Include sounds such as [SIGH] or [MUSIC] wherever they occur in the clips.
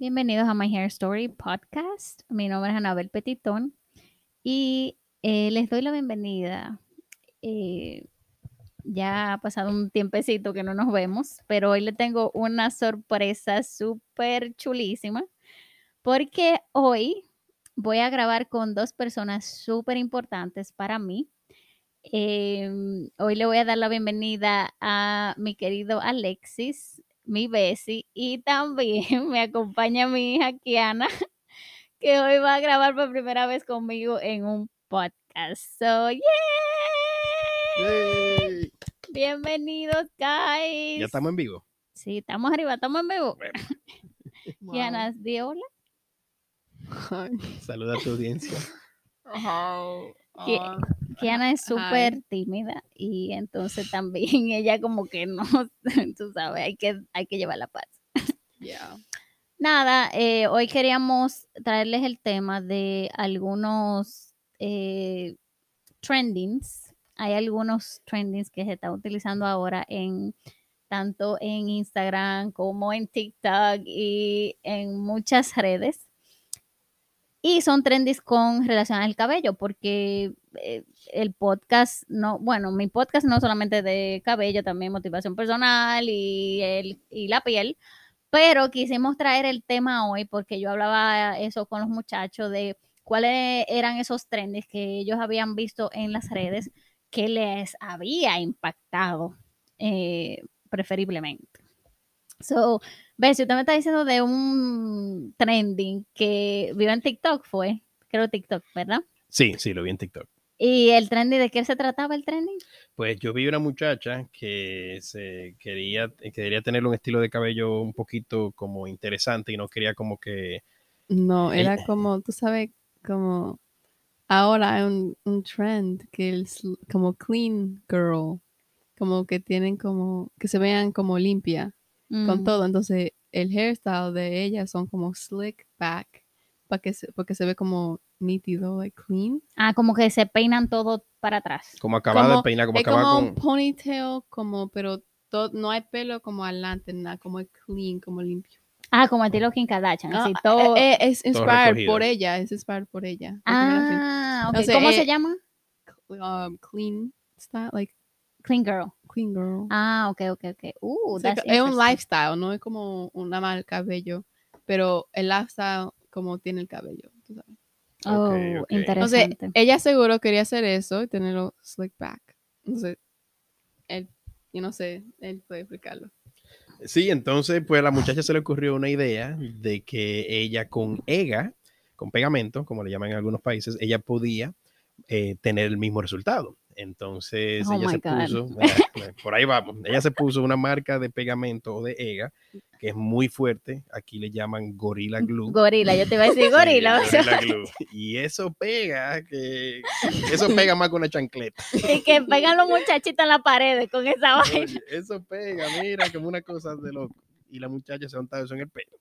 Bienvenidos a My Hair Story Podcast. Mi nombre es Anabel Petitón y eh, les doy la bienvenida. Eh, ya ha pasado un tiempecito que no nos vemos, pero hoy le tengo una sorpresa súper chulísima porque hoy voy a grabar con dos personas súper importantes para mí. Em, hoy le voy a dar la bienvenida a mi querido Alexis, mi Bessie, y también [LAUGHS] me acompaña mi hija Kiana, [LAUGHS] que hoy va a grabar por primera vez conmigo en un podcast. So, ¡yay! ¡Yay! Bienvenidos, guys. Ya estamos en vivo. Sí, estamos arriba, estamos en vivo. [LAUGHS] Kiana, di hola. saluda a tu audiencia. ¿Qué? Kiana es súper tímida y entonces también [LAUGHS] ella como que no, [LAUGHS] tú sabes, hay que, hay que llevar la paz. Yeah. Nada, eh, hoy queríamos traerles el tema de algunos eh, trendings. Hay algunos trendings que se están utilizando ahora en tanto en Instagram como en TikTok y en muchas redes. Y son trendings con relación al cabello, porque eh, el podcast, no, bueno, mi podcast no solamente de cabello, también motivación personal y, el, y la piel, pero quisimos traer el tema hoy porque yo hablaba eso con los muchachos de cuáles eran esos trends que ellos habían visto en las redes que les había impactado eh, preferiblemente. So, ves, usted me está diciendo de un trending que vio en TikTok, fue, creo TikTok, ¿verdad? Sí, sí, lo vi en TikTok. ¿Y el trending de qué se trataba el trending? Pues yo vi una muchacha que se quería, que quería tener un estilo de cabello un poquito como interesante y no quería como que No, era Ella- como, tú sabes, como ahora hay un, un trend que es como clean girl, como que tienen como, que se vean como limpia con Mm. todo. Entonces, el hairstyle de ella son como slick back, para que se, porque se ve como nítido, like clean. Ah, como que se peinan todo para atrás. como acabada de peinar, como acabada como con... un ponytail, como, pero to- no hay pelo como adelante, nada, como es clean, como limpio. Ah, como estilo Kim Kardashian, así Ah, todo. eh, eh, es inspired por ella, es inspired por ella. ah, ok. Entonces, ¿Cómo eh, se llama? um, clean style, like Clean Girl. Girl. Ah, ok, ok, ok. Uh, O sea, that's es un lifestyle, no es como una mal cabello, pero el lifestyle como tiene el cabello. tú sabes. Oh, ok. Entonces, interesante. ella seguro quería hacer eso y tenerlo slick back. Entonces, él, yo no sé, él puede explicarlo. Sí, entonces pues a la muchacha se le ocurrió una idea de que ella con EGA, con pegamento, como le llaman en algunos países, ella podía eh, tener el mismo resultado. Entonces Oh ella se God. puso, [LAUGHS] eh, por ahí vamos, ella se puso una marca de pegamento o de EGA que es muy fuerte, aquí le llaman Gorilla Glue. Gorila, yo te iba a decir [LAUGHS] Sí, gorila. Gorilla Glue. [LAUGHS] Y eso pega, que eso pega más que una chancleta. y que pegan los muchachitos en la pared con esa vaina. Oye, eso pega, mira, como una cosa de loco. Y la muchacha se ha untado eso en el pelo.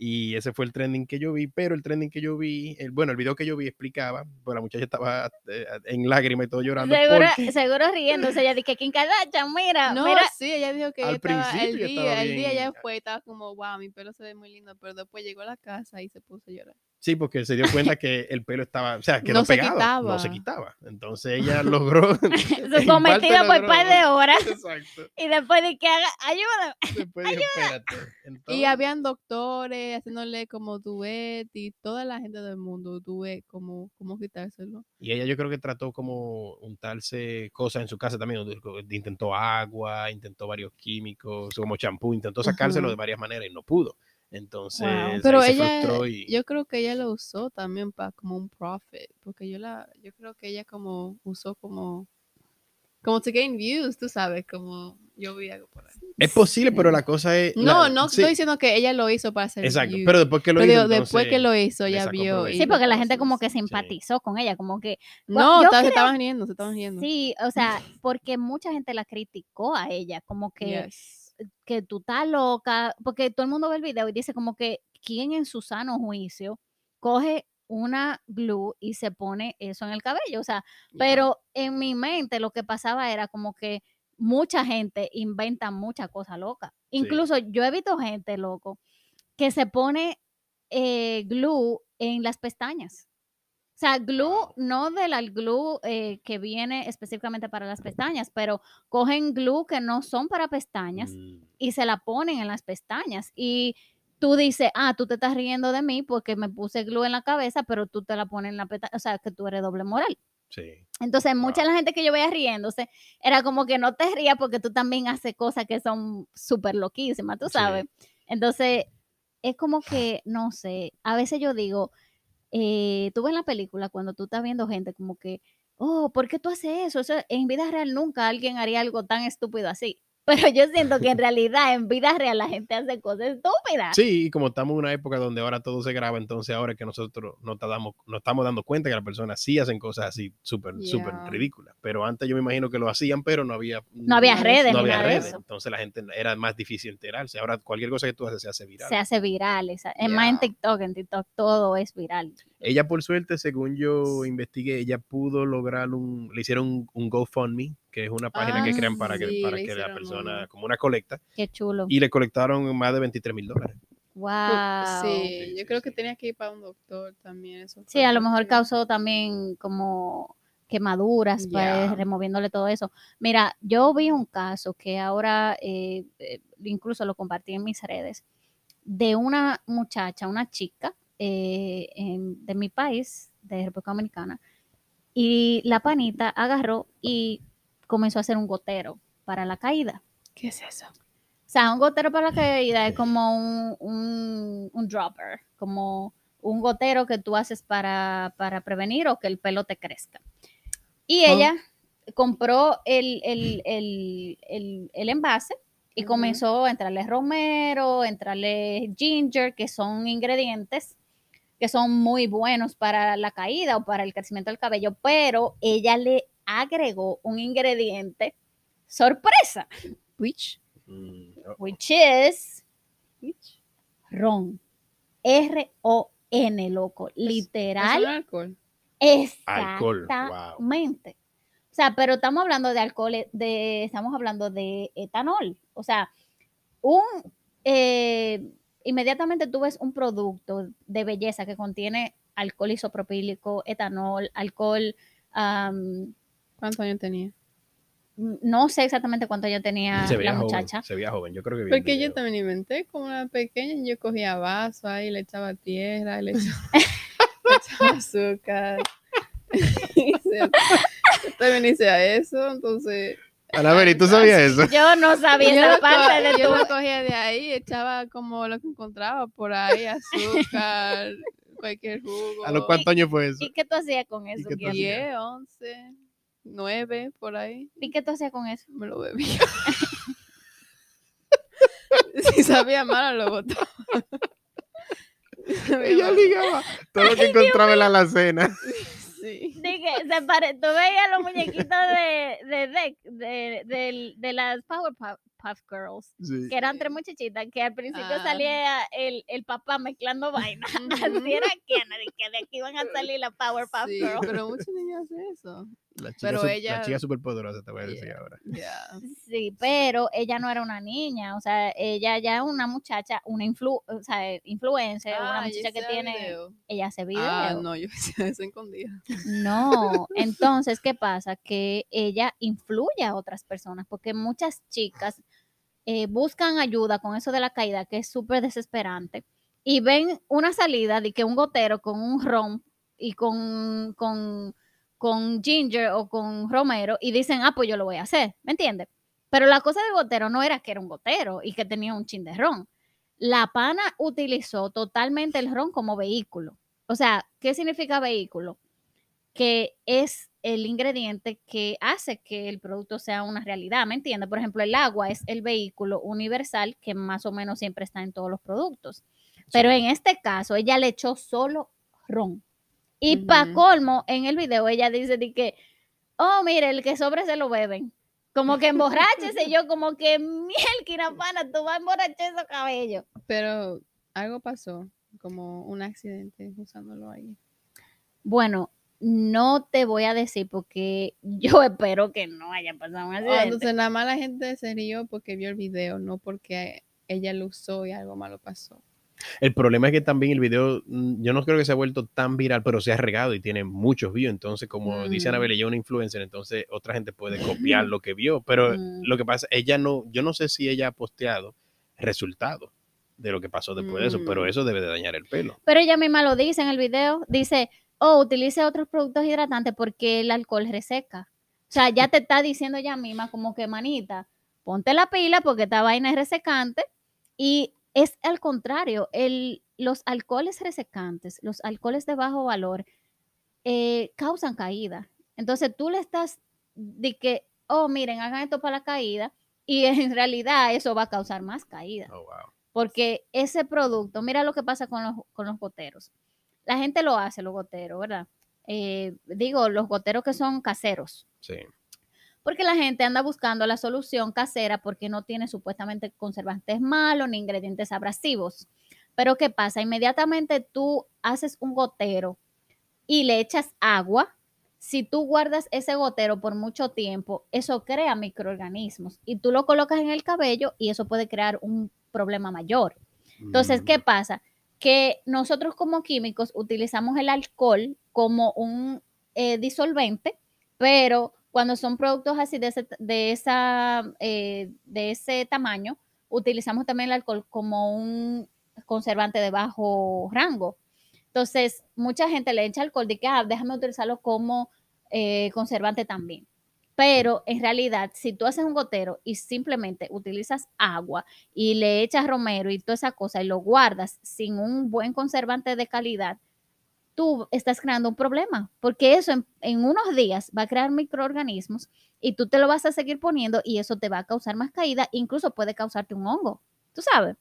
Y ese fue el trending que yo vi, pero el trending que yo vi, el, bueno, el video que yo vi explicaba, pues la muchacha estaba eh, en lágrimas y todo llorando. Seguro, porque- [LAUGHS] seguro riéndose. Ella dije, Kim Kardashian, mira, No, mira. sí, ella dijo que al ella estaba, el principio día, estaba el día ya fue, estaba como, wow, mi pelo se ve muy lindo, pero después llegó a la casa y se puso a llorar. Sí, porque se dio cuenta que el pelo estaba, o sea, [LAUGHS] quedó No se pegado, no se quitaba. quitaba. Entonces ella logró. [LAUGHS] [LAUGHS] Parte cometido por logró- par de horas. Exacto. Y después de que haga, ayuda. Después dijo, espérate. Y Entonces, habían doctores haciéndole como duet y toda la gente del mundo duet, como, como quitárselo. Y ella yo creo que trató como untarse cosas en su casa también. Intentó agua, intentó varios químicos, como champú, intentó sacárselo Ajá. de varias maneras y no pudo. Entonces, Pero ella, y yo creo que ella lo usó también para como un profit, porque yo la, yo creo que ella como usó como, como to gain views, tú sabes, como yo vi algo por ahí. es posible, pero la cosa es... No, la- no sí, estoy diciendo que ella lo hizo para hacer Exacto, views, pero después que lo pero hizo, digo, después que entonces, lo hizo, sacó vio. Sí, porque la gente entonces- como que simpatizó con ella, como que, No, se estaban riendo, se estaban riendo. sí, o sea, porque mucha gente la criticó a ella, como que, Yes. Que tú estás loca, porque todo el mundo ve el video y dice como que, ¿quién en su sano juicio coge una glue y se pone eso en el cabello? O sea, Yeah. pero en mi mente lo que pasaba era como que mucha gente inventa muchas cosas locas. Incluso yo he visto gente, loco, que se pone eh, glue en las pestañas. O sea, glue, no de la glue eh, que viene específicamente para las pestañas, pero cogen glue que no son para pestañas Mm, y se la ponen en las pestañas. Y tú dices, ah, tú te estás riendo de mí porque me puse glue en la cabeza, pero tú te la pones en la pestaña, o sea, que tú eres doble moral. sí. Entonces, mucha Wow. la gente que yo veía riéndose era como que no te rías porque tú también haces cosas que son súper loquísimas, tú Sí. sabes. Entonces, es como que, no sé, a veces yo digo, eh, tú ves en la película cuando tú estás viendo gente como que, oh, ¿por qué tú haces eso? Eso en vida real nunca alguien haría algo tan estúpido así. Pero yo siento que en realidad en vida real la gente hace cosas estúpidas. Sí, y como estamos en una época donde ahora todo se graba, entonces ahora es que nosotros nos, ta- damos- nos estamos dando cuenta que las personas sí hacen cosas así súper, súper Yeah. ridículas. Pero antes yo me imagino que lo hacían, pero no había... No había No, redes no había redes. Entonces la gente era más difícil enterarse. Ahora cualquier cosa que tú haces se hace viral. Se hace viral. Es más en Yeah. TikTok, en TikTok todo es viral. Ella, por suerte, según yo investigué, ella pudo lograr un, le hicieron un, un GoFundMe, que es una página que crean para que, sí, para que la persona, como una colecta, Qué chulo. y le colectaron más de 23 mil dólares. Wow. Sí, Sí, yo sí, creo sí. que tenía que ir para un doctor también. Eso Sí, a lo mejor causó también como quemaduras, pues, Ya. removiéndole todo eso. Mira, yo vi un caso que ahora eh, eh, incluso lo compartí en mis redes, de una muchacha, una chica eh, en- de mi país, de República Dominicana, y la panita agarró y comenzó a hacer un gotero para la caída. ¿Qué es eso? O sea, un gotero para la caída es como un, un, un dropper, como un gotero que tú haces para, para prevenir o que el pelo te crezca. Y Oh. ella compró el, el, el, el, el envase y comenzó a entrarle romero, entrarle ginger, que son ingredientes que son muy buenos para la caída o para el crecimiento del cabello, pero ella le agregó un ingrediente sorpresa, Which? Mm, oh, which is Which? ron. R-O-N, loco. ¿Es un Literal. alcohol? Alcohol, wow. Exactamente. O sea, pero estamos hablando de alcohol, eh, de, estamos hablando de etanol. O sea, un eh, inmediatamente tú ves un producto de belleza que contiene alcohol isopropílico, etanol, alcohol, ¿Cuántos años tenía? no sé exactamente cuánto ya tenía se la veía joven, muchacha. se veía joven. Yo creo que Porque yo también inventé como una pequeña, yo cogía vaso ahí, le echaba tierra, le echaba, [LAUGHS] le echaba azúcar. [LAUGHS] Yo también hice a eso, entonces Anabel, ¿y tú sabías eso? Yo no sabía yo, esa lo, parte de yo tu... lo cogía de ahí, echaba como lo que encontraba por ahí, azúcar, cualquier jugo. ¿A los cuántos años fue eso? ¿Y qué tú hacías con eso? qué tú Kiara? hacías? 10, 11, 9, por ahí, ¿Y qué tú hacías con eso? me lo bebía. [LAUGHS] si sabía malo, lo botaba. [LAUGHS] Ella ligaba todo lo que encontraba en la alacena. Sí. Dije, se pare... tú veías los muñequitos de, de, Deck, de, de, de las Powerpuff Puff Girls, Sí. que eran tres muchachitas, que al principio Ah. salía el, el papá mezclando vainas. [LAUGHS] Ujú. Así era Kennedy, que de aquí iban a salir las Powerpuff Sí, Girls. pero muchos niños hacen eso. La chica, Pero ella- la chica superpoderosa, te voy a decir Yeah. ahora. Sí, pero ella no era una niña, o sea, ella ya es una muchacha, una influ, o sea, influencer, una Ah, muchacha que tiene, video. ella hace video. Ah, no, yo [LAUGHS] hacía eso escondida. No, entonces, ¿qué pasa? Que ella influye a otras personas, porque muchas chicas eh, buscan ayuda con eso de la caída, que es súper desesperante, y ven una salida de que un gotero con un ron y con, con, con ginger o con romero, y dicen, ah, pues yo lo voy a hacer, ¿me entiendes? Pero la cosa del gotero no era que era un gotero y que tenía un chin de ron. La pana utilizó totalmente el ron como vehículo. O sea, ¿qué significa vehículo? que es el ingrediente que hace que el producto sea una realidad, ¿me entiendes? Por ejemplo, el agua es el vehículo universal que más o menos siempre está en todos los productos. Pero en este caso, ella le echó solo ron. Y para Ujú. colmo, en el video ella dice de que, oh, mire, el que sobre se lo beben. Como que emborráchese, yo como que, miel, [LAUGHS] pana, tú vas a emborrachar esos cabellos. Pero algo pasó, como un accidente usándolo ahí. Bueno, no te voy a decir porque [LAUGHS] yo espero que no haya pasado un Ah, accidente. entonces nada más la gente se rió porque vio el video, no porque ella lo usó y algo malo pasó. El problema es que también el video, mm, yo no creo que se ha vuelto tan viral, pero se ha regado y tiene muchos views. Entonces, como dice Mm. Anabel, ella es una influencer, entonces otra gente puede copiar [LAUGHS] lo que vio. Pero Mm. lo que pasa, ella no, yo no sé si ella ha posteado resultados de lo que pasó después de eso, pero Mm. eso debe de dañar el pelo. Pero ella misma lo dice en el video. Dice, oh, utilice otros productos hidratantes porque el alcohol reseca. O sea, ya te está diciendo ella misma como que, manita, ponte la pila porque esta vaina es resecante. Y es al contrario, el, los alcoholes resecantes, los alcoholes de bajo valor, eh, causan caída. Entonces tú le estás de que, oh, miren, hagan esto para la caída. Y [LAUGHS] en realidad eso va a causar más caída Oh, wow. porque ese producto, mira lo que pasa con los, con los goteros. La gente lo hace, los goteros, ¿verdad? Eh, digo, los goteros que son caseros, Sí. porque la gente anda buscando la solución casera porque no tiene supuestamente conservantes malos ni ingredientes abrasivos. Pero ¿qué pasa? Inmediatamente tú haces un gotero y le echas agua. Si tú guardas ese gotero por mucho tiempo, eso crea microorganismos y tú lo colocas en el cabello y eso puede crear un problema mayor. Entonces, ¿qué pasa? Que nosotros como químicos utilizamos el alcohol como un eh, disolvente, pero cuando son productos así de ese, de esa, eh, de ese tamaño, utilizamos también el alcohol como un conservante de bajo rango. Entonces, mucha gente le echa alcohol de que, ah, déjame utilizarlo como eh, conservante también. Pero en realidad, si tú haces un gotero y simplemente utilizas agua y le echas romero y toda esa cosa y lo guardas sin un buen conservante de calidad, tú estás creando un problema, porque eso en, en unos días va a crear microorganismos y tú te lo vas a seguir poniendo y eso te va a causar más caída, incluso puede causarte un hongo, tú sabes.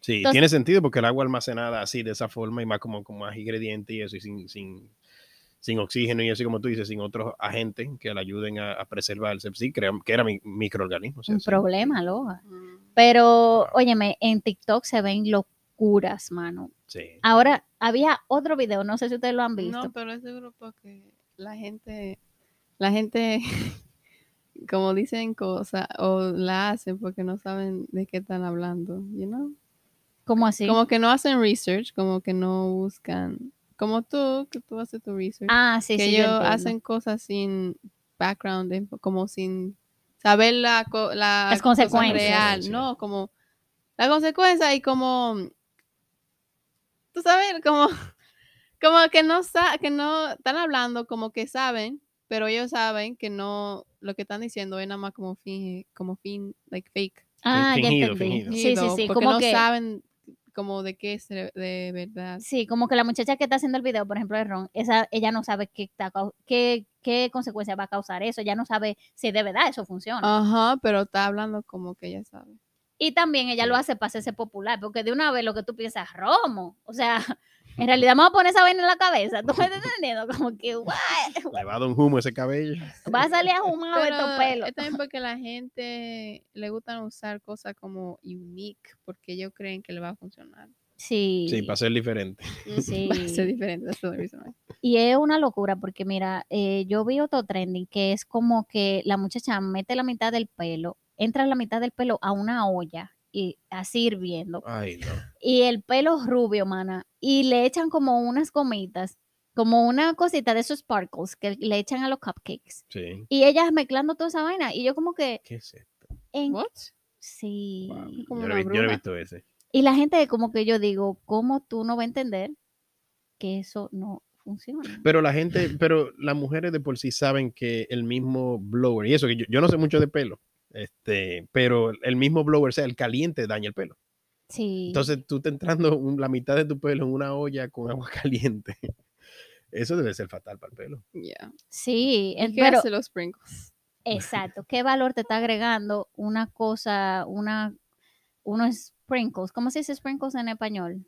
Sí, Entonces- tiene sentido porque el agua almacenada así, de esa forma, y más como con más ingredientes y eso, y sin, sin, sin oxígeno y así como tú dices, sin otros agentes que le ayuden a, a preservarse, sí, crea, que era mi, microorganismos. Un sí. problema, loja. Mm. Pero, óyeme, en TikTok se ven locuras, mano. Sí. Ahora, había otro video, no sé si ustedes lo han visto. No, pero es seguro porque la gente, la gente, [LAUGHS] como dicen cosas o la hacen porque no saben de qué están hablando, you know? ¿Cómo así? Como que no hacen research, como que no buscan, como tú, que tú haces tu research, ah, sí, que sí, yo ellos hacen cosas sin background, info, como sin saber la, co- la Las cosa consecuencias. real, no, como la consecuencia y como, tú sabes, como, [LAUGHS] como que no que no están hablando como que saben, pero ellos saben que no, lo que están diciendo es nada más como fin, como fin, like fake. Ah, ya fingido, entendí. fingido. Sí, sí, sí, porque como no que saben como de qué es de, verdad. sí, como que la muchacha que está haciendo el video, por ejemplo, de Ron, esa ella no sabe qué qué qué consecuencia va a causar eso, ella no sabe si de verdad eso funciona. Ajá, pero está hablando como que ella sabe. Y también ella lo hace para hacerse popular, porque de una vez lo que tú piensas, Romo, o sea, [LAUGHS] en realidad vamos a poner esa vaina en la cabeza, ¿tú me estás entendiendo? Como que, guay, [LAUGHS] Le va a dar un humo ese cabello. va a salir a Pero estos pelos. es también porque la gente le gustan usar cosas como unique, porque ellos creen que le va a funcionar. Sí, Sí, para ser diferente. Sí. [LAUGHS] Va a ser diferente. Y es una locura porque mira, eh, yo vi otro trending que es como que la muchacha mete la mitad del pelo, entra la mitad del pelo a una olla y así hirviendo. Ay, no. Y el pelo rubio, mana, y le echan como unas gomitas, como una cosita de esos sparkles que le echan a los cupcakes. Sí. Y ellas mezclando toda esa vaina. Y yo como que, ¿Qué es esto? en, What? sí. Wow. Como Yo, no he, vi- yo no he bruja. visto ese. Y la gente como que yo digo, ¿cómo tú no vas a entender que eso no funciona? Pero la gente, pero las mujeres de por sí saben que el mismo blower, y eso que yo, yo no sé mucho de pelo, este, pero el mismo blower, o sea, el caliente daña el pelo. Sí. Entonces tú te entrando un- la mitad de tu pelo en una olla con agua [LAUGHS] caliente. Eso debe ser fatal para el pelo. Yeah. sí, ¿Y el- qué pero hace los sprinkles? exacto. ¿Qué valor te está agregando una cosa, una, unos sprinkles? ¿Cómo se dice sprinkles en español?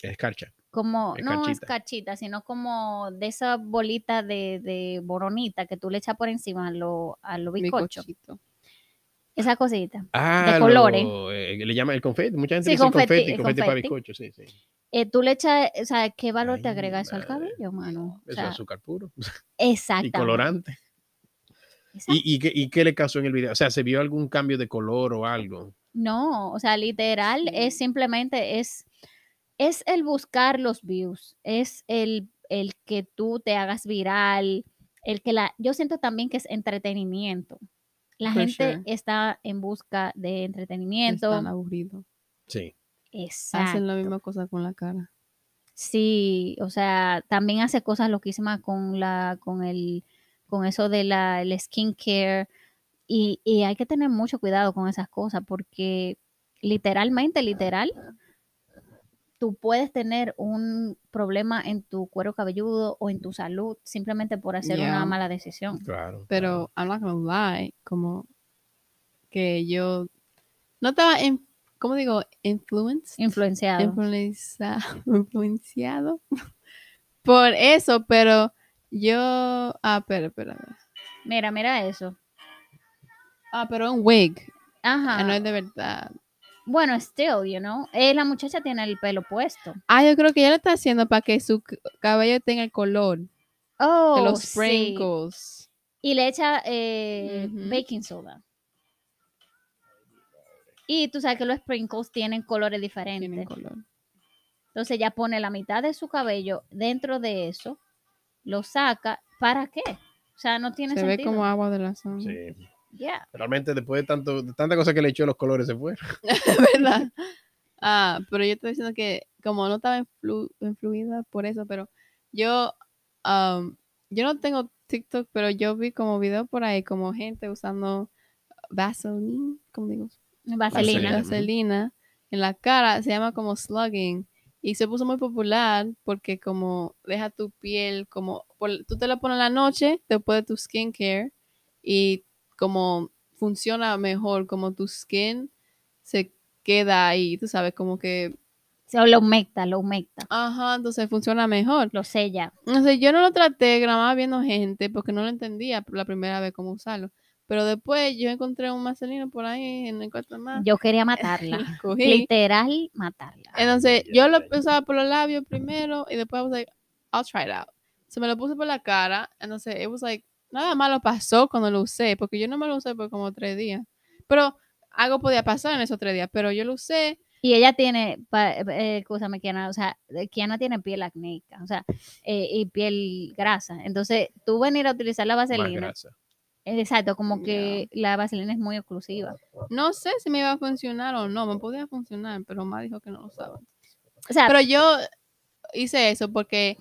Escarcha. Como, no es Escarchita. cachita, sino como de esa bolita de, de boronita que tú le echas por encima a lo, a lo bizcocho. Esa cosita. Ah, colores. lo- eh, le llama el confeti. Mucha gente Sí, dice confeti, confeti, para bizcocho, sí, sí. Eh, tú le echas, o sea, ¿qué valor te agrega eso al cabello, mano? O Eso es azúcar puro. [LAUGHS] exactamente. Y colorante. exacto. ¿Y, y, qué, ¿Y qué le causó en el video? O sea, ¿se vio algún cambio de color o algo? No, o sea, literal es simplemente es es el buscar los views, es el, el que tú te hagas viral, el que la, yo siento también que es entretenimiento. La For gente sure. está en busca de entretenimiento. Están aburridos. Sí. Exacto. Hacen la misma cosa con la cara. Sí, o sea, también hace cosas loquísimas con la, con el, con eso de la, el skincare. Y, y hay que tener mucho cuidado con esas cosas porque literalmente, literal, tú puedes tener un problema en tu cuero cabelludo o en tu salud simplemente por hacer Yeah. una mala decisión. Claro. Pero I'm not gonna lie, como que yo no estaba, en, ¿cómo digo? Influenced. Influenciado. Influenza- [LAUGHS] influenciado [LAUGHS] por eso, pero yo, ah, espera, espera. espera. Mira, mira eso. Ah, pero un wig, Ajá. ah, no es de verdad. Bueno, still, you know. Eh, la muchacha tiene el pelo puesto. Ah, yo creo que ella lo está haciendo para que su cabello tenga el color Oh, de los sí. sprinkles. Y le echa eh, baking soda. Y tú sabes que los sprinkles tienen colores diferentes. Tienen color. Entonces ella pone la mitad de su cabello dentro de eso, lo saca. ¿Para qué? O sea, no tiene Se ve sentido. como agua de la sangre. Sí. Yeah. Realmente después de tanto, de tanta cosa que le echó, los colores se fueron. [LAUGHS] ¿verdad? Ah, pero yo estoy diciendo que como no estaba influ- influida por eso, pero yo, um, yo no tengo TikTok, pero yo vi como video por ahí, como gente usando Vaseline, ¿cómo digo? Vaselina. Vaselina. Vaselina en la cara, se llama como slugging. Y se puso muy popular porque como deja tu piel, como por- tú te la pones en la noche después de tu skincare y como funciona mejor, como tu skin se queda ahí, tú sabes, como que, O lo humecta, lo humecta. ajá, entonces funciona mejor. Lo sella. Entonces yo no lo traté, grababa viendo gente porque no lo entendía por la primera vez cómo usarlo. Pero después yo encontré un vaselina por ahí en el cuarto más. Yo quería [LAUGHS] matarla. cogí. Literal, matarla. Entonces, yo lo usaba por los labios primero y después I was like, I'll try it out. Se me lo puse por la cara. Entonces, it was like, nada malo pasó cuando lo usé, porque yo no me lo usé por como tres días. Pero algo podía pasar en esos tres días, pero yo lo usé. Y ella tiene, eh, escúchame, Kiana, o sea, Kiana tiene piel acnéica, o sea, eh, y piel grasa. Entonces, tú venir a utilizar la Más vaselina, grasa. exacto, como que la vaselina es muy exclusiva. No sé si me iba a funcionar o no, me podía funcionar, pero Ma dijo que no lo usaba. O sea, Pero yo hice eso porque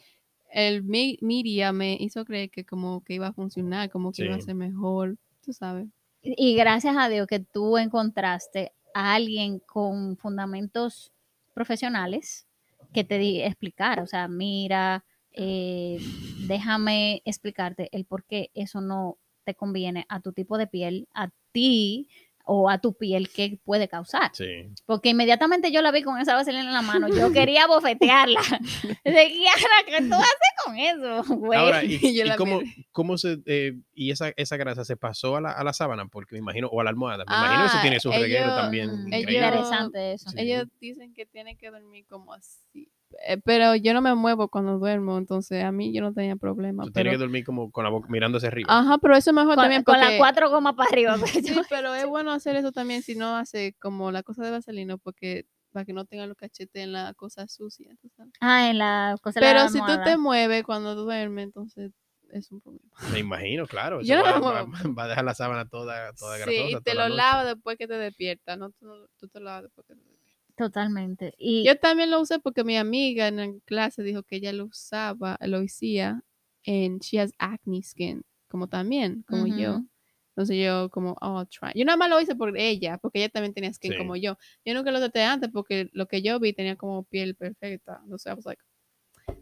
el me- media me hizo creer que como que iba a funcionar, como que iba a ser mejor, tú sabes. y gracias a Dios que tú encontraste a alguien con fundamentos profesionales que te di- explicara, o sea, mira, eh, déjame explicarte el por qué eso no te conviene a tu tipo de piel, a ti o a tu piel, qué puede causar. Sí. Porque inmediatamente yo la vi con esa vaselina en la mano, yo [LAUGHS] quería bofetearla. [LAUGHS] De Kiara, ¿qué tú haces con eso, güey? Ahora, ¿y, [LAUGHS] Y y cómo, cómo se, eh, y esa, esa grasa se pasó a la, a la sábana? Porque me imagino, o a la almohada. Me imagino eso Ah, tiene su reguero ellos- también. Mm, ellos- interesante eso. Sí. Ellos dicen que tiene que dormir como así. Eh, Pero yo no me muevo cuando duermo, entonces a mí yo no tenía problema. Tú Pero, tienes que dormir como con la boca mirando hacia arriba. ajá, pero eso es mejor Con, también con porque... las cuatro gomas para arriba. pues, [LAUGHS] Sí, yo- pero es [LAUGHS] bueno hacer eso también si no hace como la cosa de vaselina, porque para que no tenga los cachetes en la cosa sucia, sabes. Ah, en la cosa de la Pero si tú te mueves cuando duermes, entonces es un problema. Me imagino, claro. [LAUGHS] Yo no va, me va- muevo. va a dejar la sábana toda, toda sí, grasosa. y te la lo lavas después que te despiertas, no tú, tú te lo lavas después que te despiertas. Totalmente. Y Yo también lo usé porque mi amiga en la clase dijo que ella lo usaba, lo hacía en She Has Acne Skin, como también, como yo. Entonces yo como, oh, try. Yo nada más lo hice por ella, porque ella también tenía skin Sí. como yo. Yo nunca lo traté antes porque lo que yo vi tenía como piel perfecta. Entonces I was like,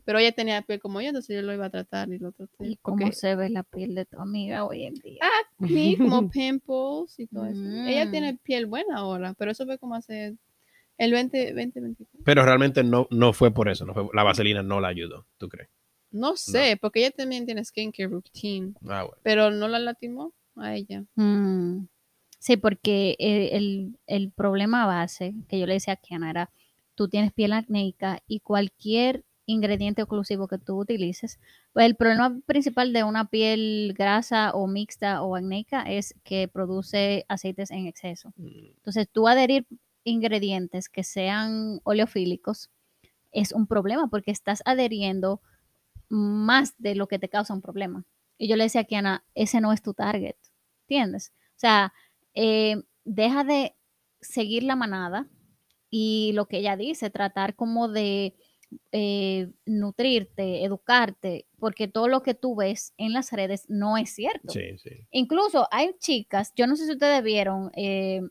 pero ella tenía piel como yo, entonces yo lo iba a tratar y lo traté. ¿Y cómo porque se ve la piel de tu amiga hoy en día? acné, como [LAUGHS] pimples y todo eso. Ella Mm. tiene piel buena ahora, pero eso fue como hace el 20, 2024. Pero realmente no, no fue por eso. No fue, la vaselina no la ayudó, ¿tú crees? No sé, porque ella también tiene skincare routine, Ah, bueno. pero no la lastimó a ella. Mm, Sí, porque eh, el, el problema base que yo le decía a Kiana era, tú tienes piel acnéica y cualquier ingrediente oclusivo que tú utilices, pues el problema principal de una piel grasa o mixta o acnéica es que produce aceites en exceso. Mm, Entonces, tú adherir ingredientes que sean oleofílicos es un problema porque estás adheriendo más de lo que te causa un problema. Y yo le decía a Kiana, ese no es tu target, ¿entiendes? O sea, eh, deja de seguir la manada y lo que ella dice, tratar como de eh, nutrirte, educarte, porque todo lo que tú ves en las redes no es cierto. Sí, sí. Incluso hay chicas, yo no sé si ustedes vieron, eh,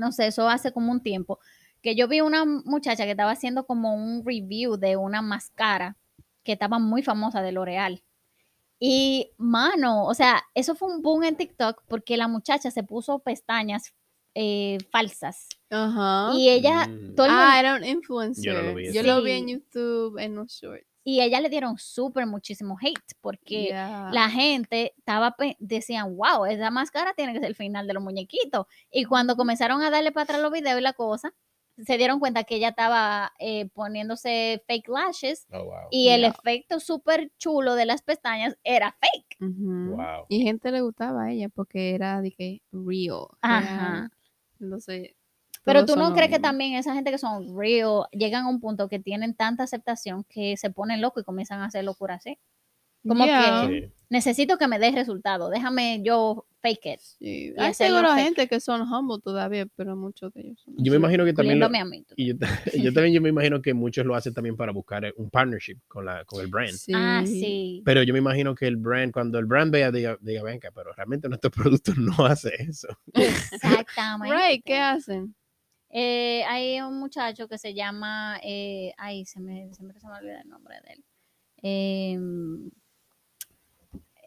no sé, eso hace como un tiempo, que yo vi una muchacha que estaba haciendo como un review de una máscara que estaba muy famosa de L'Oreal. Y, mano, o sea, eso fue un boom en TikTok porque la muchacha se puso pestañas eh, falsas. Ajá. Y ella, Mm. todo el mundo- ah, era un influencer. Yo no lo vi Yo lo vi en. YouTube en los shorts. Y ella le dieron súper muchísimo hate porque Yeah. la gente estaba, decían, wow, esa máscara tiene que ser el final de los muñequitos. Y cuando comenzaron a darle para atrás los videos y la cosa, se dieron cuenta que ella estaba eh, poniéndose fake lashes Oh, wow. y el Yeah. efecto súper chulo de las pestañas era fake. Ujú. Wow. Y gente le gustaba a ella porque era de que real. Ajá. real. Entonces. Pero tú no crees que también esa gente que son real llegan a un punto que tienen tanta aceptación que se ponen locos y comienzan a hacer locura así. Como Yeah. que Sí. necesito que me des resultado, déjame yo fake it. Sí. Hay seguro gente que son humble todavía, pero muchos de ellos son Yo me imagino que también lo- incluyéndome a mí. y yo, [LAUGHS] yo también yo me imagino que muchos lo hacen también para buscar eh, un partnership con la con el brand. Sí. Ah, sí. Pero yo me imagino que el brand, cuando el brand vea, diga, diga venga, pero realmente nuestro [LAUGHS] producto no hace eso. Exactamente. Right, ¿qué hacen? Eh, hay un muchacho que se llama, eh, ay, se me, siempre se me olvida el nombre de él. Em,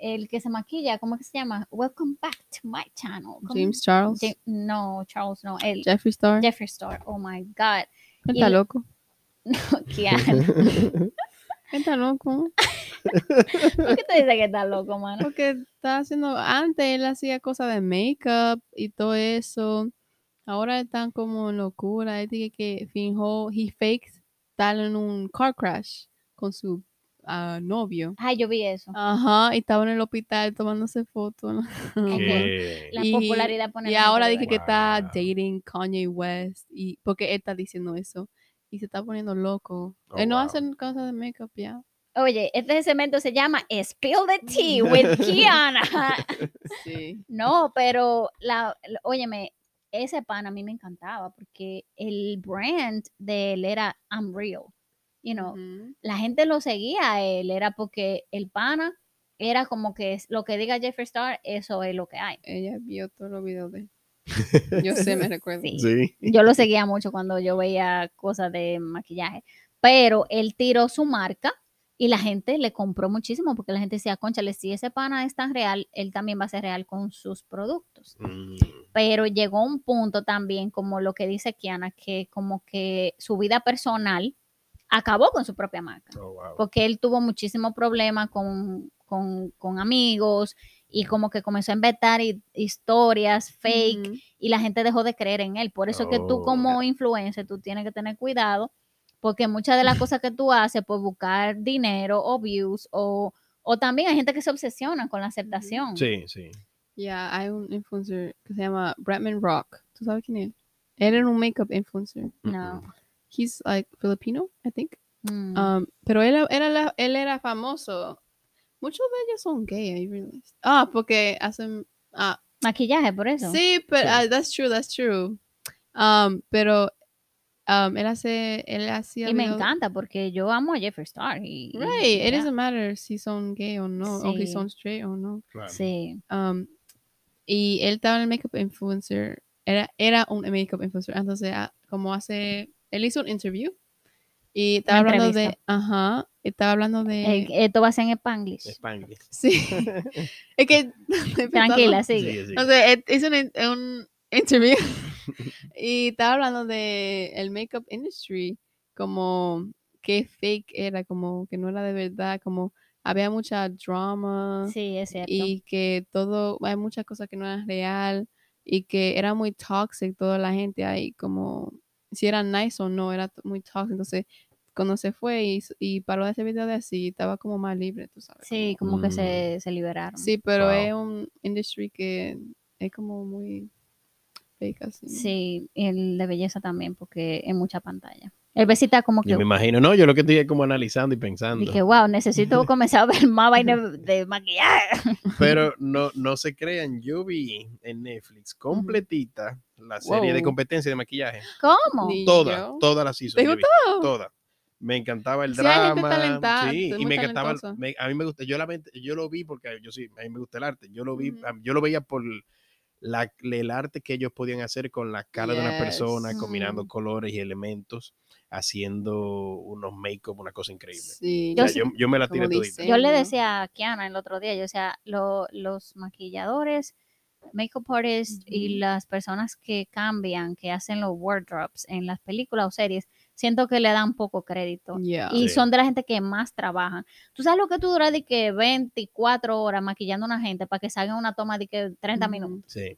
el que se maquilla, ¿cómo que se llama? Welcome back to my channel. ¿Cómo? James Charles. Ja- no, Charles, no, él. Jeffree Star. Jeffree Star. Oh my God. Está loco. Keanu. Él está loco. [LAUGHS] ¿Por qué te dice que está loco, mano? Porque está haciendo. Antes él hacía cosas de make-up y todo eso. Ahora están como en locura. Él dice que fingió, he faked estar en un car crash con su ah, novio. Ay, yo vi eso. Ajá, y estaba en el hospital tomándose fotos. Que- La Y- popularidad pone Y ahora de dice que está dating Kanye West. Y porque él está diciendo eso. Y se está poniendo loco. Oh, él no wow. hace cosas de make-up ya. Oye, este segmento se llama Spill the Tea with [LAUGHS] Kiana. Sí. No, pero la, la- óyeme, ese pan a mí me encantaba porque el brand de él era I'm real. You know, la gente lo seguía a él, era porque el pana era como que lo que diga Jeffree Star, eso es lo que hay. Ella vio todos los videos de él. [LAUGHS] Yo sé, me recuerdo. Sí. Sí. Yo lo seguía mucho cuando yo veía cosas de maquillaje, pero él tiró su marca y la gente le compró muchísimo porque la gente decía, conchale, si ese pana es tan real, él también va a ser real con sus productos. Mm, pero llegó un punto también, como lo que dice Kiana, que como que su vida personal acabó con su propia marca, oh, wow. porque él tuvo muchísimo problema con, con, con amigos y como que comenzó a inventar hi- historias fake Ujú. y la gente dejó de creer en él. Por eso que tú Oh. como influencer, tú tienes que tener cuidado, porque muchas de las [LAUGHS] cosas que tú haces por buscar dinero o views o, o también hay gente que se obsesiona con la aceptación. Sí, sí. Ya, hay un influencer que se llama Bradman Rock. ¿Tú sabes quién es? Él era un makeup influencer. No. He's like Filipino, I think. Mm. Um, pero él era, la- él era famoso. Muchos de ellos son gay, I realized. Ah, porque hacen... Ah, Maquillaje, por eso. sí, pero Sí. ah, that's true, that's true. Um, pero um, él hace, él hacía Y me videos- encanta porque yo amo a Jeffree Star. Y, y Right, it ya. doesn't matter si son gay o no, o si Sí. son straight o no. Claro. Sí. Um, y él estaba en el makeup influencer, era, era un makeup influencer, entonces ah, como hace, él hizo un interview y estaba Una hablando de, entrevista. ajá, estaba hablando de, Eh, esto va a ser en Spanglish. Spanglish. [LAUGHS] sí, [LAUGHS] es que, [LAUGHS] Tranquila, Sí, sigue. sí. Entonces, hizo un, un interview [LAUGHS] y estaba hablando de el makeup industry, como que fake era, como que no era de verdad, como había mucha drama Sí, es cierto. y que todo, hay muchas cosas que no eran real y que era muy toxic toda la gente ahí, como si era nice o no, era muy toxic. Entonces, cuando se fue y, y paró de hacer video de así, estaba como más libre, tú sabes. Sí, como que Mm. se, se liberaron. Sí, pero Wow. es un industry que es como muy fake así. Sí, y el de belleza también, porque es mucha pantalla. El besita como que, Yo me imagino, no, yo lo que estoy es como analizando y pensando. dije, wow, necesito [LAUGHS] comenzar a ver más vaina de maquillaje. [LAUGHS] Pero no, no se crean, yo vi en Netflix completita la serie de competencia de maquillaje. ¿Cómo? Ni Toda, yo. toda la season. ¿Te gustó? Toda. Me encantaba el Sí, hay gente drama. talentada, sí, y me encantaba. me- a mí me gusta. Yo, la, yo lo vi porque yo sí, a mí me gusta el arte. Yo lo vi, yo lo veía por la, el arte que ellos podían hacer con la cara de una persona, Yes. combinando Mm. colores y elementos, haciendo unos make-up, una cosa increíble. Sí, O sea, Yo sí- yo, yo me la tiré todita. Yo le decía a Kiana el otro día, yo decía, lo- los maquilladores, makeup artists y Ujú. las personas que cambian, que hacen los wardrobes en las películas o series, siento que le dan poco crédito. Yeah. Y Sí. son de la gente que más trabajan. Tú sabes lo que tú duras de que 24 horas maquillando a una gente para que salga una toma de que 30 Ujú. minutos. Sí.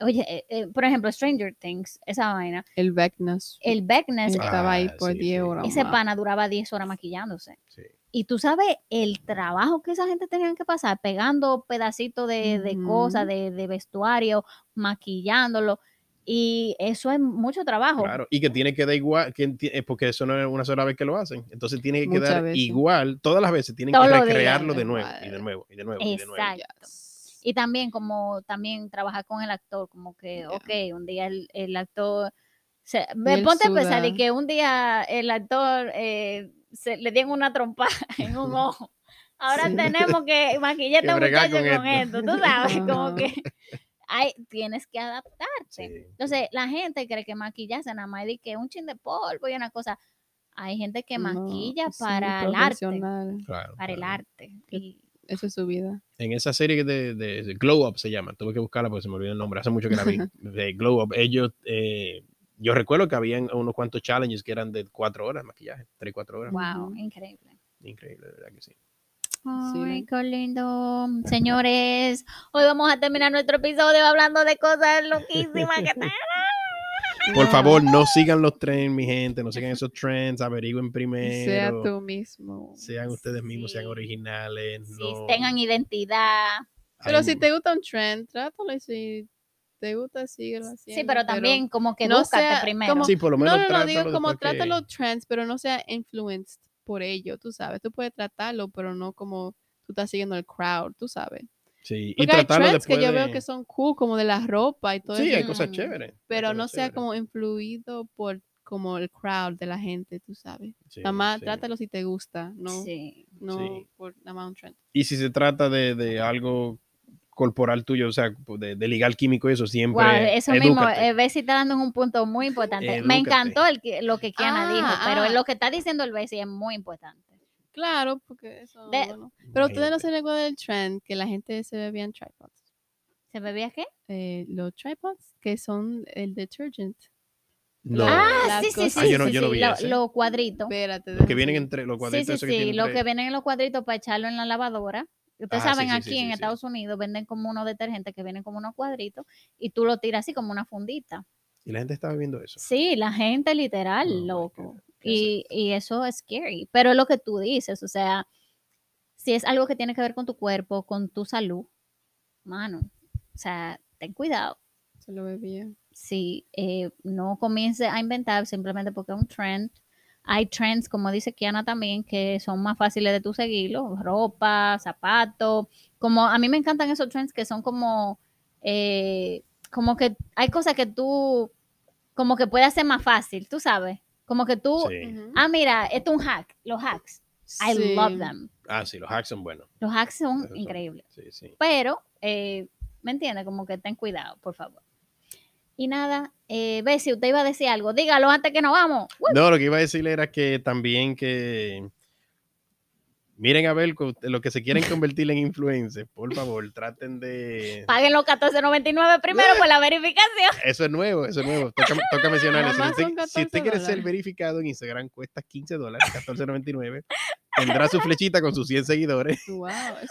Oye, eh, eh, por ejemplo, Stranger Things, esa vaina. El Beckness. El Beckness, Ah, Estaba ahí por sí, 10 sí. horas. ese más. pana duraba 10 horas maquillándose. sí. Y tú sabes el trabajo que esa gente tenía que pasar, pegando pedacitos de, de cosas, de, de vestuario, maquillándolo. Y eso es mucho trabajo. Claro, y que tiene que dar igual, que eh, porque eso no es una sola vez que lo hacen. Entonces tiene que Muchas quedar veces. igual, todas las veces tienen Todos que días. recrearlo de nuevo, y de nuevo, y de nuevo, y de nuevo. Exacto. Yes. Y también como también trabajar con el actor, como que, Yeah. ok, un día el, el actor, se, me él ponte a pensar de suda. que un día el actor eh, se, le dieron una trompa [LAUGHS] en un [LAUGHS] ojo. Ahora Sí. tenemos que maquillar a este muchacho con con, esto. esto, tú sabes, como [LAUGHS] que hay, tienes que adaptarte. Sí, Entonces, la gente cree que maquillarse nada más de que un chin de polvo y una cosa. Hay gente que No, maquilla sí, para el arte, claro, para el claro. arte. Y Eso es su vida. En esa serie de, de- de Glow Up se llama, tuve que buscarla porque se me olvidó el nombre, hace mucho que la vi. [LAUGHS] de Glow Up, ellos, eh, yo recuerdo que habían unos cuantos challenges que eran de cuatro horas de maquillaje, tres, cuatro horas. wow, increíble. Increíble, de verdad que sí. Ay, qué lindo. Señores, hoy vamos a terminar nuestro episodio hablando de cosas loquísimas que [LAUGHS] están. Por favor, no sigan los trends, mi gente, no sigan esos trends, averigüen Sea primero. tú mismo. Sean ustedes mismos, sean Sí. originales. No- tengan identidad. Pero si te gusta un trend, trátalo y si te gusta, síguelo haciendo. Sí, pero también como que no sea primero. como- Sí, por lo menos No, no, no, digo como que- trata los trends, pero no sea influenced por ello, tú sabes. Tú puedes tratarlo, pero no como tú estás siguiendo el crowd, tú sabes. Sí, y Porque hay tratarlo trends que yo veo de- que son cool, como de la ropa y todo Sí, eso. hay cosas Mm, chéveres. hay pero cosas no sea chéveres. como influido por como el crowd de la gente, tú sabes. Sí, nada más sí. trátalo si te gusta, no, Sí. no Sí. por nada más un trend. Y si se trata de, de algo corporal tuyo, o sea, de, de ligar químico y eso, siempre. Wow, eso mismo, eh, Bessie está dando un punto muy importante. Me encantó el lo que Kiana Ah, dijo, pero ah. lo que está diciendo el Bessie es muy importante. Claro, porque eso De- bueno. Pero ustedes no se recuerdan del trend que la gente se bebía en tripods. ¿Se bebía qué? Eh, los tripods, que son el detergent. No. Ah, sí, sí, cosa- sí. Ah, yo no- sí, yo no sí, vi lo- ese. Los cuadritos. Espérate. Los que vienen entre los Sí, cuadritos sí, sí, tienen lo tres. que vienen en los cuadritos para echarlo en la lavadora. Ustedes Ah, sí, saben, sí, aquí sí, en sí, sí. Estados Unidos venden como unos detergentes que vienen como unos cuadritos y tú lo tiras así como una fundita. Y la gente estaba viendo eso. Sí, la gente literal, Oh loco. Y, y eso es scary. Pero es lo que tú dices, o sea, si es algo que tiene que ver con tu cuerpo, con tu salud, mano, o sea, ten cuidado. Se lo bebía. Si eh, no comiences a inventar simplemente porque es un trend. Hay trends, como dice Kiana también, que son más fáciles de tú seguirlo. Ropa, zapatos. Como a mí me encantan esos trends que son como, eh, como que hay cosas que tú, como que puede hacer más fácil, tú sabes. Como que tú, Sí. Ah, mira, esto es un hack, los hacks. I love them. Ah, sí, los hacks son buenos. Los hacks son son- increíbles. Sí, sí. Pero, eh, ¿me entiendes? Como que ten cuidado, por favor. Y nada, eh, Bessie, usted iba a decir algo. Dígalo antes que nos vamos. No, lo que iba a decirle era que también que miren a ver co- lo que se quieren convertir en influencers, por favor, traten de [LAUGHS] Paguen los 14.99 primero por la [LAUGHS] verificación. eso es nuevo, eso es nuevo. Toca, toca mencionarlo. Si usted, si usted 14 quiere ser verificado en Instagram, cuesta 15 dólares, 14.99. Tendrá su flechita con sus 100 seguidores. [LAUGHS] Wow,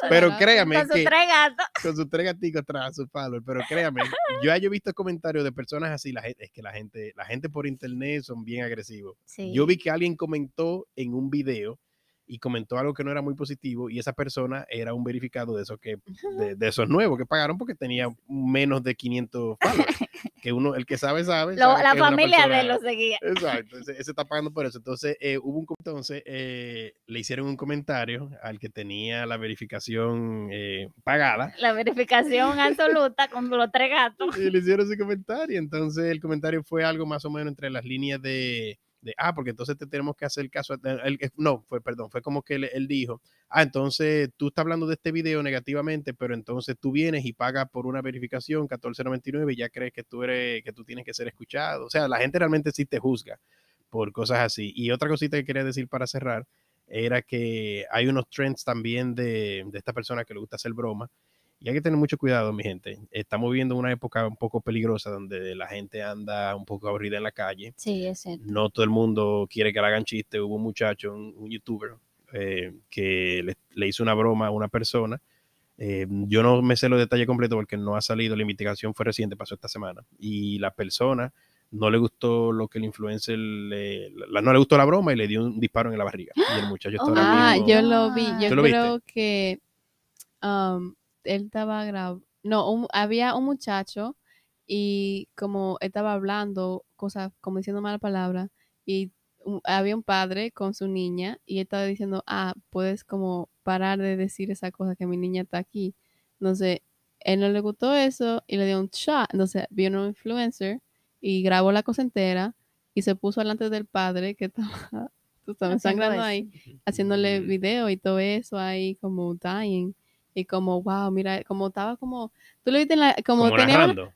Pero barato. créame Con sus tres gatos. con sus tres gaticos atrás, sus followers. Pero créame, yo he visto comentarios de personas así. La gente, es que la gente, la gente por internet son bien agresivos. Sí. Yo vi que alguien comentó en un video y comentó algo que no era muy positivo y esa persona era un verificado de esos que de, de esos nuevos que pagaron porque tenía menos de 500 followers. [LAUGHS] que uno el que sabe sabe, Lo- sabe la familia de persona- él lo seguía. Exacto, [LAUGHS] ese, ese está pagando por eso. Entonces, eh, hubo un entonces eh, le hicieron un comentario al que tenía la verificación eh, pagada La verificación absoluta con los tres gatos. y le hicieron ese comentario. Entonces, el comentario fue algo más o menos entre las líneas de, de ah, porque entonces te tenemos que hacer caso. el- no, fue, perdón, fue como que él, él dijo, ah, entonces tú estás hablando de este video negativamente, pero entonces tú vienes y pagas por una verificación 14.99 y ya crees que tú eres, que tú tienes que ser escuchado. O sea, la gente realmente sí te juzga por cosas así. Y otra cosita que quería decir para cerrar era que hay unos trends también de, de esta persona que le gusta hacer broma. Y hay que tener mucho cuidado, mi gente. Estamos viviendo una época un poco peligrosa donde la gente anda un poco aburrida en la calle. Sí, es cierto. No todo el mundo quiere que le hagan chiste. Hubo un muchacho, un, un youtuber, eh, que le, le hizo una broma a una persona. Eh, yo no me sé los detalles completos porque no ha salido. La investigación fue reciente, pasó esta semana. Y la persona no le gustó lo que el influencer le, la- no le gustó la broma y le dio un disparo en la barriga. Y el muchacho [GASPS] está ahora Ah, mismo- yo lo vi. Yo ¿Tú lo viste? creo que um, él estaba grabando. No, un- había un muchacho y como estaba hablando cosas, como diciendo mala palabra, y un- había un padre con su niña y él estaba diciendo, ah, puedes como parar de decir esa cosa que mi niña está aquí. Entonces, él no le gustó eso y le dio un shot. Entonces, vino un influencer y grabó la cosa entera y se puso delante del padre que [LAUGHS] estaba, tú sabes, Haciendo sangrando ahí haciéndole video y todo eso ahí como dying y como wow mira como estaba como tú lo viste en la como, como tenía, una-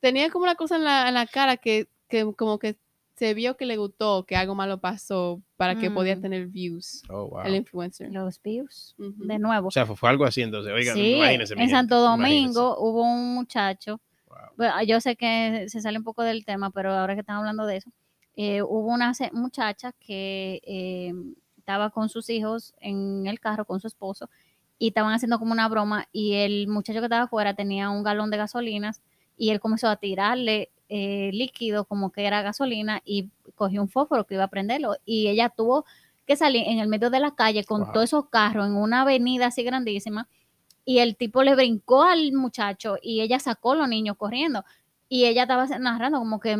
tenía como una cosa en la, en la cara que, que como que se vio que le gustó que algo malo pasó para que podía Mm. tener views Oh, wow. el influencer Los views. Ujú. De nuevo. O sea, fue, fue algo así entonces. Oigan, sí, imagínense. en Santo imagínense. Domingo hubo un muchacho. Wow. Bueno, yo sé que se sale un poco del tema, pero ahora que están hablando de eso, eh, hubo una muchacha que eh, estaba con sus hijos en el carro con su esposo y estaban haciendo como una broma y el muchacho que estaba afuera tenía un galón de gasolinas y él comenzó a tirarle eh, líquido como que era gasolina y cogió un fósforo que iba a prenderlo y ella tuvo que salir en el medio de la calle con Wow. todos esos carros en una avenida así grandísima y el tipo le brincó al muchacho y ella sacó a los niños corriendo y ella estaba narrando como que,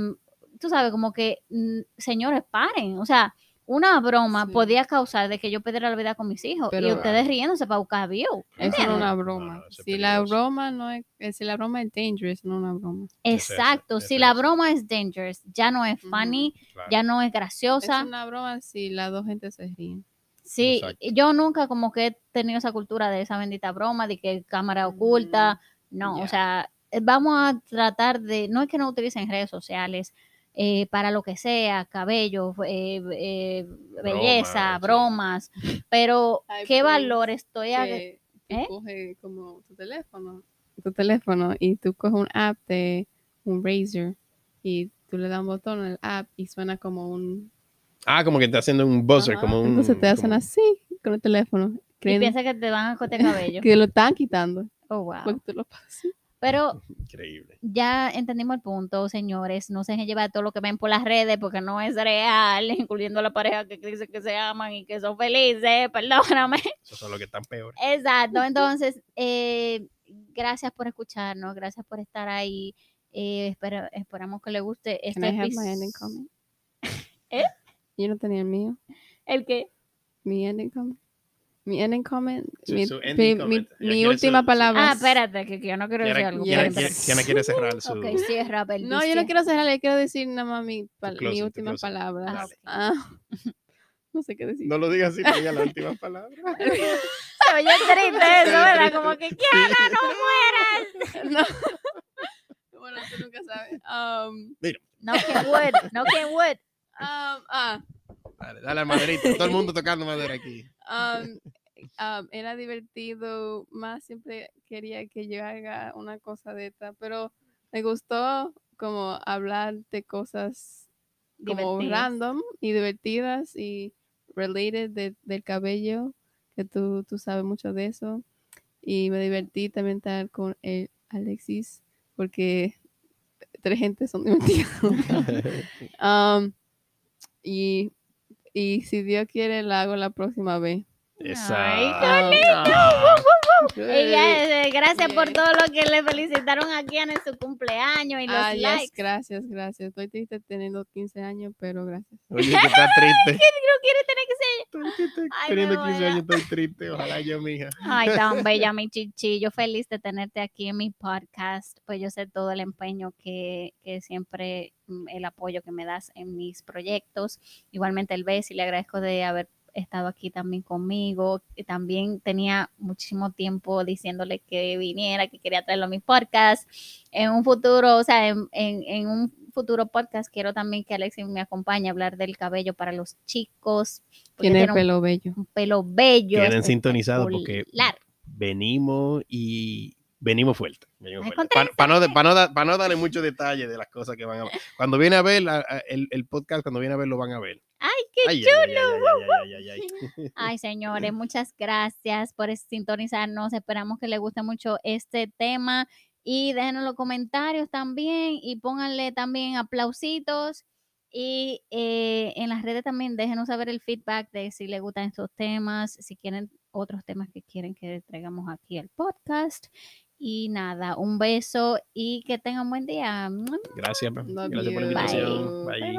tú sabes, como que, mm, señores, paren, o sea, una broma Sí. podía causar de que yo perdiera la vida con mis hijos y ustedes riéndose para buscar view. eso no es una No, broma no, si la broma no es eh, si la broma es dangerous no es una broma Es eso, Exacto, es si la broma es dangerous, ya no es funny, Claro. ya no es graciosa. es una broma si las dos gente se ríen Sí, Exacto. yo nunca como que he tenido esa cultura de esa bendita broma, de que cámara oculta, no, ya. o sea, eh, vamos a tratar de, no es que no utilicen redes sociales eh, para lo que sea, cabello, eh, eh, belleza, Bromas, bromas, pero Ay, ¿qué please, valor estoy a... que ¿Eh? como tu teléfono, tu teléfono y tú coges un app de un Razer y tú le das un botón al app y suena como un... Ah, como que está haciendo un buzzer, Ajá, como un. Entonces te hacen como- así con el teléfono, Y piensa que te van a cortar [LAUGHS] cabello. que lo están quitando. Oh, wow. Porque tú lo pasas. Pero [LAUGHS] Increíble. ya entendimos el punto, señores. No se dejen llevar todo lo que ven por las redes porque no es real, [LAUGHS] incluyendo la pareja que dicen que se aman y que son felices. [LAUGHS] Perdóname. Esos son los que están peores. Exacto. Entonces, eh, gracias por escucharnos, gracias por estar ahí. Eh, espero- esperamos que les guste este episodio. ¿Eh? Yo no tenía el mío. ¿El qué? Mi ending comment. Mi ending comment. Su- mi su mi- ending mi- comment. mi quiere última su- palabra. Ah, es- espérate, que, que yo no quiero decir algo. Espérate. Tiana- Tiana quiere cerrar su. Ok, cierra, No, yo no quiero cerrar, le quiero decir nada más mi, pal- mi tu última palabra. Dale. Ah, [LAUGHS] no sé qué decir. No lo digas así, pero diga la última [LAUGHS] palabra. [LAUGHS] Se oye triste eso, ¿verdad? Como que Kiana, no mueras. No. bueno, tú nunca sabes. Um, No can wood, no can wood. um, ah, Dale, dale al maderito. Todo el mundo tocando madera aquí. um, um, era divertido. Más siempre quería que yo haga una cosa de esta, pero me gustó como hablar de cosas como Divertidas. random y divertidas y related de- del cabello, que tú, tú sabes mucho de eso. Y me divertí también estar con el Alexis, porque tres gente son [LAUGHS] divertidos. Um, [LAUGHS] y, y si Dios quiere, la hago la próxima vez. Exacto. Ella, eh, gracias por todo lo que le felicitaron aquí en su cumpleaños y los Ah, yes, likes. gracias, gracias. Estoy triste teniendo 15 años, pero gracias. Oye, que [LAUGHS] está triste. No quiere tener que ser. Estoy triste. Ay, Teniendo me 15 voy a- años estoy triste. Ojalá yo, mija. Ay, tan [LAUGHS] bella mi chichi. Yo feliz de tenerte aquí en mi podcast. Pues yo sé todo el empeño que, que siempre, mm, el apoyo que me das en mis proyectos. Igualmente el beso y le agradezco de haber estado aquí también conmigo. Y también tenía muchísimo tiempo diciéndole que viniera, que quería traerlo a mi podcast. En un futuro, o sea, en, en- en un futuro podcast quiero también que Alexis me acompañe a hablar del cabello para los chicos. Tiene el un- pelo bello. un pelo bello. Queden sintonizados porque venimos y venimos fuerte. Fuerte. Pa- Para no, pa no, da- pa no darle muchos detalles de las cosas que van a ver. Cuando viene a ver a- el, el podcast, cuando viene a ver, lo van a ver. Ay, qué Ay, chulo. Ay, señores, muchas gracias por sintonizarnos. Esperamos que les guste mucho este tema y déjenos los comentarios también y pónganle también aplausitos. Y eh, en las redes también déjenos saber el feedback de si les gustan estos temas, si quieren otros temas que quieren que traigamos aquí al podcast. Y nada, un beso y que tengan buen día. Gracias, Love gracias por la invitación. Bye. Bye.